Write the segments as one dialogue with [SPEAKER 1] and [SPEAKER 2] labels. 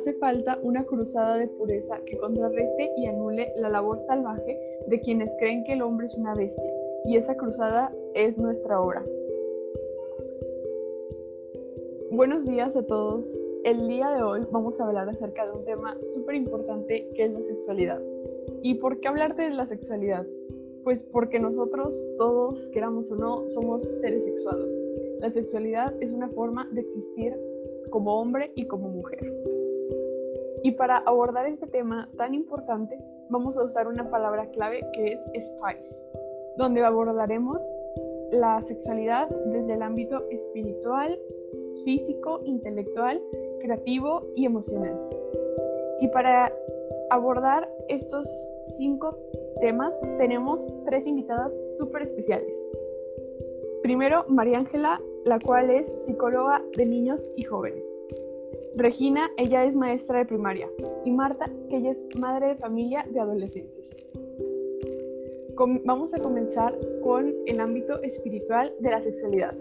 [SPEAKER 1] hace falta una cruzada de pureza que contrarreste y anule la labor salvaje de quienes creen que el hombre es una bestia, y esa cruzada es nuestra obra. Buenos días a todos. El día de hoy vamos a hablar acerca de un tema súper importante que es la sexualidad. ¿Y por qué hablar de la sexualidad? Pues porque nosotros todos, queramos o no, somos seres sexuados. La sexualidad es una forma de existir como hombre y como mujer. Y para abordar este tema tan importante, vamos a usar una palabra clave que es spice, donde abordaremos la sexualidad desde el ámbito espiritual, físico, intelectual, creativo y emocional. Y para abordar estos cinco temas, tenemos tres invitadas súper especiales. Primero, María Ángela, la cual es psicóloga de niños y jóvenes. Regina, ella es maestra de primaria. Y Marta, que ella es madre de familia de adolescentes. vamos a comenzar con el ámbito espiritual de la sexualidad.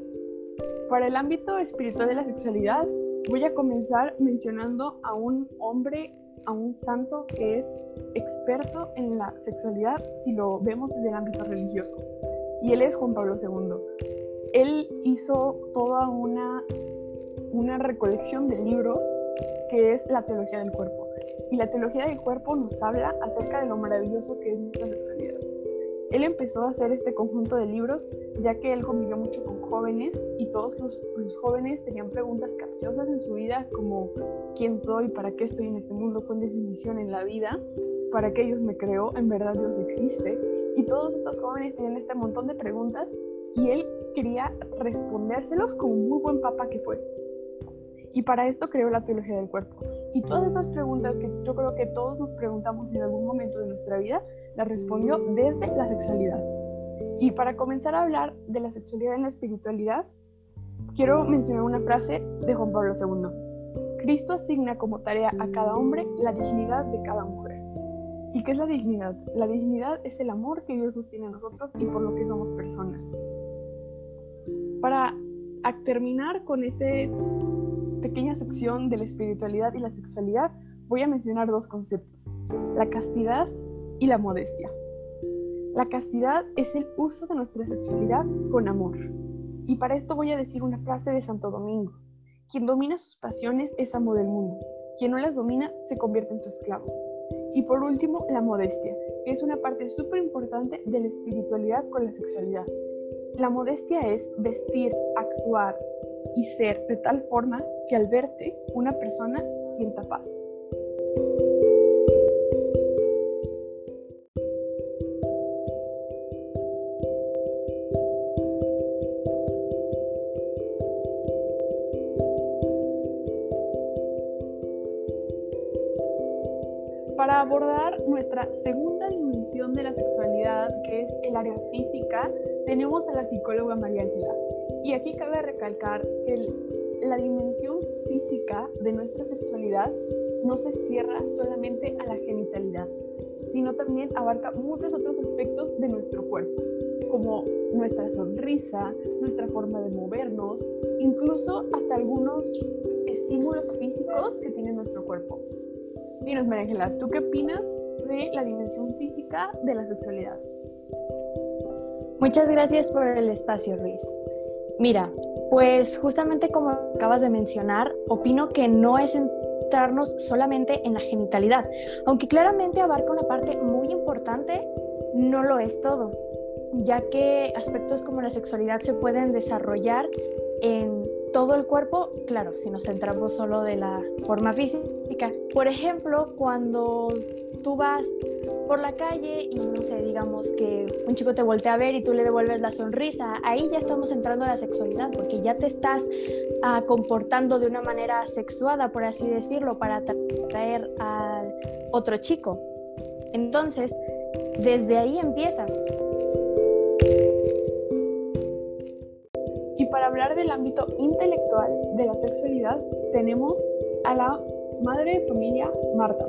[SPEAKER 1] Para el ámbito espiritual de la sexualidad, voy a comenzar mencionando a un hombre, a un santo que es experto en la sexualidad si lo vemos desde el ámbito religioso. Y él es Juan Pablo II. Él hizo toda una una recolección de libros que es la teología del cuerpo. Y la teología del cuerpo nos habla acerca de lo maravilloso que es nuestra sexualidad. Él empezó a hacer este conjunto de libros ya que él convivió mucho con jóvenes y todos los, jóvenes tenían preguntas capciosas en su vida como ¿quién soy? ¿Para qué estoy en este mundo? ¿Cuál es mi misión en la vida? ¿Para qué Dios me creó? ¿En verdad Dios existe? Y todos estos jóvenes tenían este montón de preguntas y él quería respondérselos como un muy buen papa que fue. Y para esto creó la teología del cuerpo. Y todas estas preguntas que yo creo que todos nos preguntamos en algún momento de nuestra vida, las respondió desde la sexualidad. Y para comenzar a hablar de la sexualidad en la espiritualidad, quiero mencionar una frase de Juan Pablo II. Cristo asigna como tarea a cada hombre la dignidad de cada mujer. ¿Y qué es la dignidad? La dignidad es el amor que Dios nos tiene a nosotros y por lo que somos personas. Para terminar con este pequeña sección de la espiritualidad y la sexualidad voy a mencionar dos conceptos, la castidad y la modestia. La castidad es el uso de nuestra sexualidad con amor. Y para esto voy a decir una frase de Santo Domingo. Quien domina sus pasiones es amo del mundo. Quien no las domina se convierte en su esclavo. Y por último, la modestia, que es una parte súper importante de la espiritualidad con la sexualidad. La modestia es vestir, actuar, y ser de tal forma que al verte una persona sienta paz. Para abordar nuestra segunda dimensión de la sexualidad, que es el área física, tenemos a la psicóloga María Ángela. Y aquí cabe recalcar que la dimensión física de nuestra sexualidad no se cierra solamente a la genitalidad, sino también abarca muchos otros aspectos de nuestro cuerpo, como nuestra sonrisa, nuestra forma de movernos, incluso hasta algunos estímulos físicos que tiene nuestro cuerpo. Dinos, María Ángela, ¿tú qué opinas de la dimensión física de la sexualidad?
[SPEAKER 2] Muchas gracias por el espacio, Luis. Mira, pues justamente como acabas de mencionar, opino que no es centrarnos solamente en la genitalidad, aunque claramente abarca una parte muy importante, no lo es todo, ya que aspectos como la sexualidad se pueden desarrollar en todo el cuerpo, claro, si nos centramos solo de la forma física. Por ejemplo, cuando tú vas por la calle y no sé, digamos que un chico te voltea a ver y tú le devuelves la sonrisa, ahí ya estamos entrando a la sexualidad porque ya te estás ah, comportando de una manera sexuada, por así decirlo, para atraer a otro chico. Entonces, desde ahí empieza.
[SPEAKER 1] Del ámbito intelectual de la sexualidad, tenemos a la madre de familia Marta.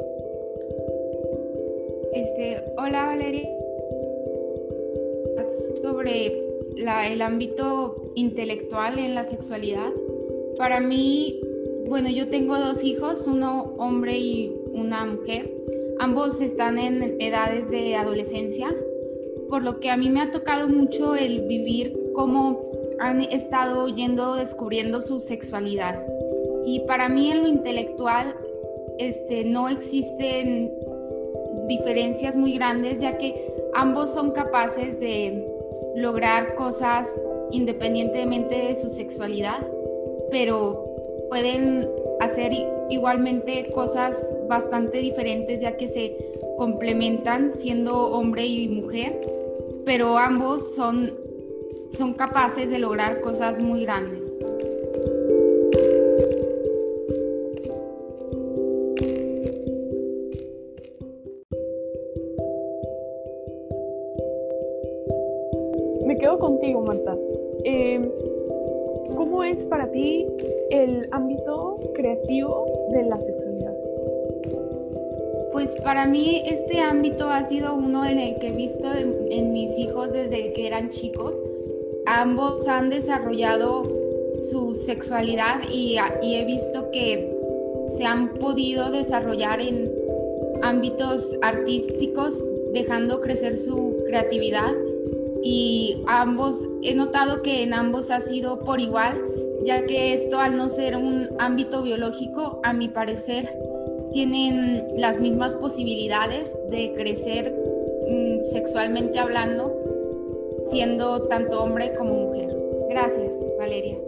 [SPEAKER 3] Este, hola Valeria. Sobre el ámbito intelectual en la sexualidad. Para mí, bueno, yo tengo dos hijos, uno hombre y una mujer. Ambos están en edades de adolescencia, por lo que a mí me ha tocado mucho el vivir cómo han estado yendo descubriendo su sexualidad. Y para mí en lo intelectual este, no existen diferencias muy grandes, ya que ambos son capaces de lograr cosas independientemente de su sexualidad, pero pueden hacer igualmente cosas bastante diferentes ya que se complementan siendo hombre y mujer, pero ambos son, son capaces de lograr cosas muy grandes.
[SPEAKER 1] Me quedo contigo, Marta. Eh, ¿Cómo es para ti el ámbito creativo de la sexualidad?
[SPEAKER 3] Pues para mí este ámbito ha sido uno en el que he visto en, mis hijos desde que eran chicos. Ambos han desarrollado su sexualidad y, he visto que se han podido desarrollar en ámbitos artísticos, dejando crecer su creatividad. Y ambos, he notado que en ambos ha sido por igual, ya que esto al no ser un ámbito biológico, a mi parecer, tienen las mismas posibilidades de crecer mm, sexualmente hablando, siendo tanto hombre como mujer. Gracias, Valeria.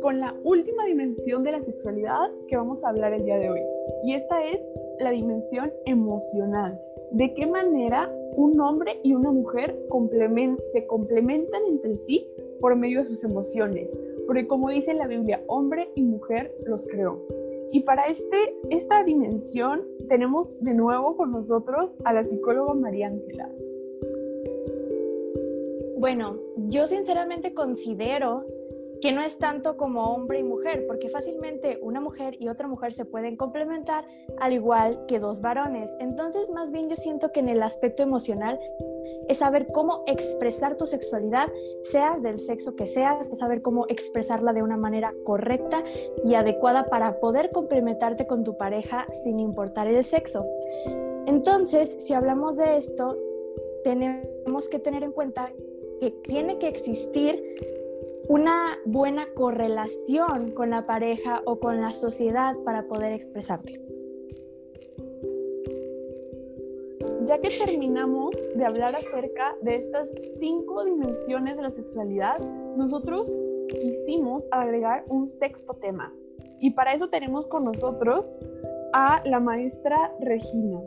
[SPEAKER 1] con la última dimensión de la sexualidad que vamos a hablar el día de hoy. Y esta es la dimensión emocional. ¿De qué manera un hombre y una mujer se complementan entre sí por medio de sus emociones? Porque como dice la Biblia, hombre y mujer los creó. Y para este, esta dimensión tenemos de nuevo con nosotros a la psicóloga María Ángela.
[SPEAKER 2] Bueno, yo sinceramente considero que no es tanto como hombre y mujer, porque fácilmente una mujer y otra mujer se pueden complementar al igual que dos varones. Entonces, más bien yo siento que en el aspecto emocional es saber cómo expresar tu sexualidad, seas del sexo que seas, es saber cómo expresarla de una manera correcta y adecuada para poder complementarte con tu pareja sin importar el sexo. Entonces, si hablamos de esto, tenemos que tener en cuenta que tiene que existir una buena correlación con la pareja o con la sociedad para poder expresarte.
[SPEAKER 1] Ya que terminamos de hablar acerca de estas cinco dimensiones de la sexualidad, nosotros quisimos agregar un sexto tema. Y para eso tenemos con nosotros a la maestra Regina.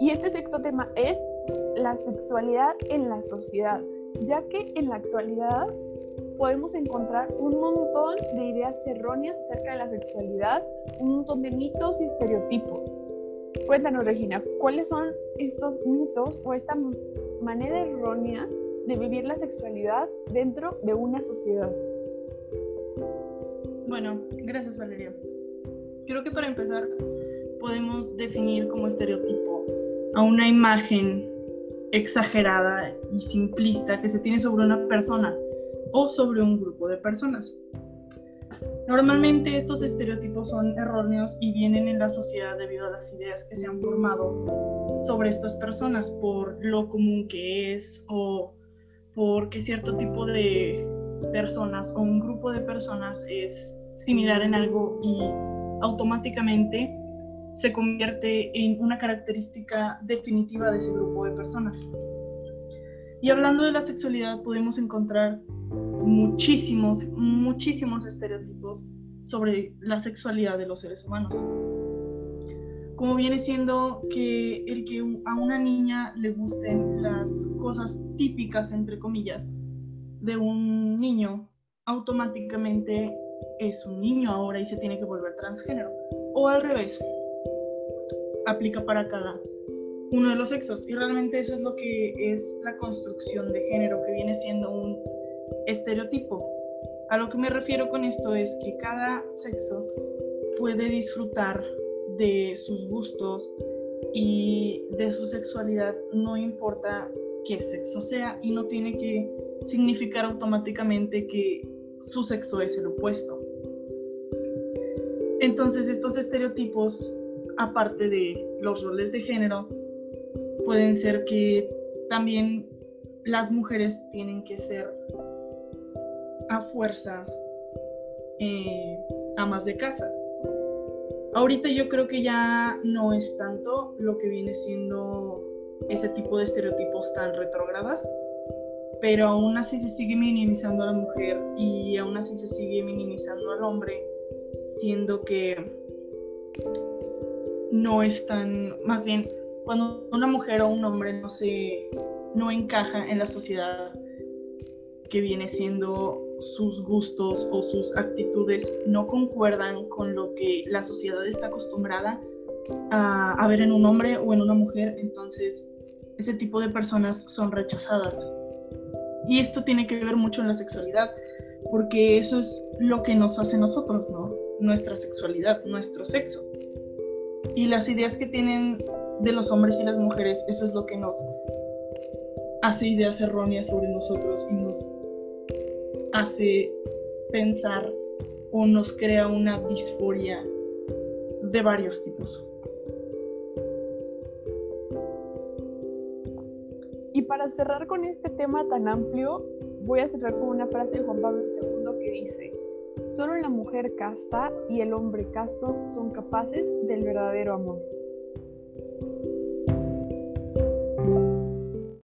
[SPEAKER 1] Y este sexto tema es la sexualidad en la sociedad, ya que en la actualidad podemos encontrar un montón de ideas erróneas acerca de la sexualidad, un montón de mitos y estereotipos. Cuéntanos, Regina, ¿cuáles son estos mitos o esta manera errónea de vivir la sexualidad dentro de una sociedad?
[SPEAKER 4] Bueno, gracias Valeria. Creo que para empezar podemos definir como estereotipo a una imagen exagerada y simplista que se tiene sobre una persona o sobre un grupo de personas. Normalmente estos estereotipos son erróneos y vienen en la sociedad debido a las ideas que se han formado sobre estas personas por lo común que es o porque cierto tipo de personas o un grupo de personas es similar en algo y automáticamente se convierte en una característica definitiva de ese grupo de personas. Y hablando de la sexualidad podemos encontrar muchísimos, muchísimos estereotipos sobre la sexualidad de los seres humanos. Como viene siendo que el que a una niña le gusten las cosas típicas, entre comillas, de un niño, automáticamente es un niño ahora y se tiene que volver transgénero. O al revés, aplica para cada uno de los sexos. Y realmente eso es lo que es la construcción de género, que viene siendo un estereotipo. A lo que me refiero con esto es que cada sexo puede disfrutar de sus gustos y de su sexualidad, no importa qué sexo sea, y no tiene que significar automáticamente que su sexo es el opuesto. Entonces estos estereotipos, aparte de los roles de género, pueden ser que también las mujeres tienen que ser a fuerza eh, amas de casa. Ahorita yo creo que ya no es tanto lo que viene siendo ese tipo de estereotipos tan retrógradas, pero aún así se sigue minimizando a la mujer y aún así se sigue minimizando al hombre, siendo que no es tan, más bien, cuando una mujer o un hombre no se, no encaja en la sociedad que viene siendo sus gustos o sus actitudes no concuerdan con lo que la sociedad está acostumbrada a, ver en un hombre o en una mujer, entonces ese tipo de personas son rechazadas. Y esto tiene que ver mucho en la sexualidad, porque eso es lo que nos hace nosotros, ¿no? Nuestra sexualidad, nuestro sexo. Y las ideas que tienen de los hombres y las mujeres, eso es lo que nos hace ideas erróneas sobre nosotros y nos hace pensar o nos crea una disforia de varios tipos.
[SPEAKER 1] Y para cerrar con este tema tan amplio, voy a cerrar con una frase de Juan Pablo II que dice, solo la mujer casta y el hombre casto son capaces del verdadero amor.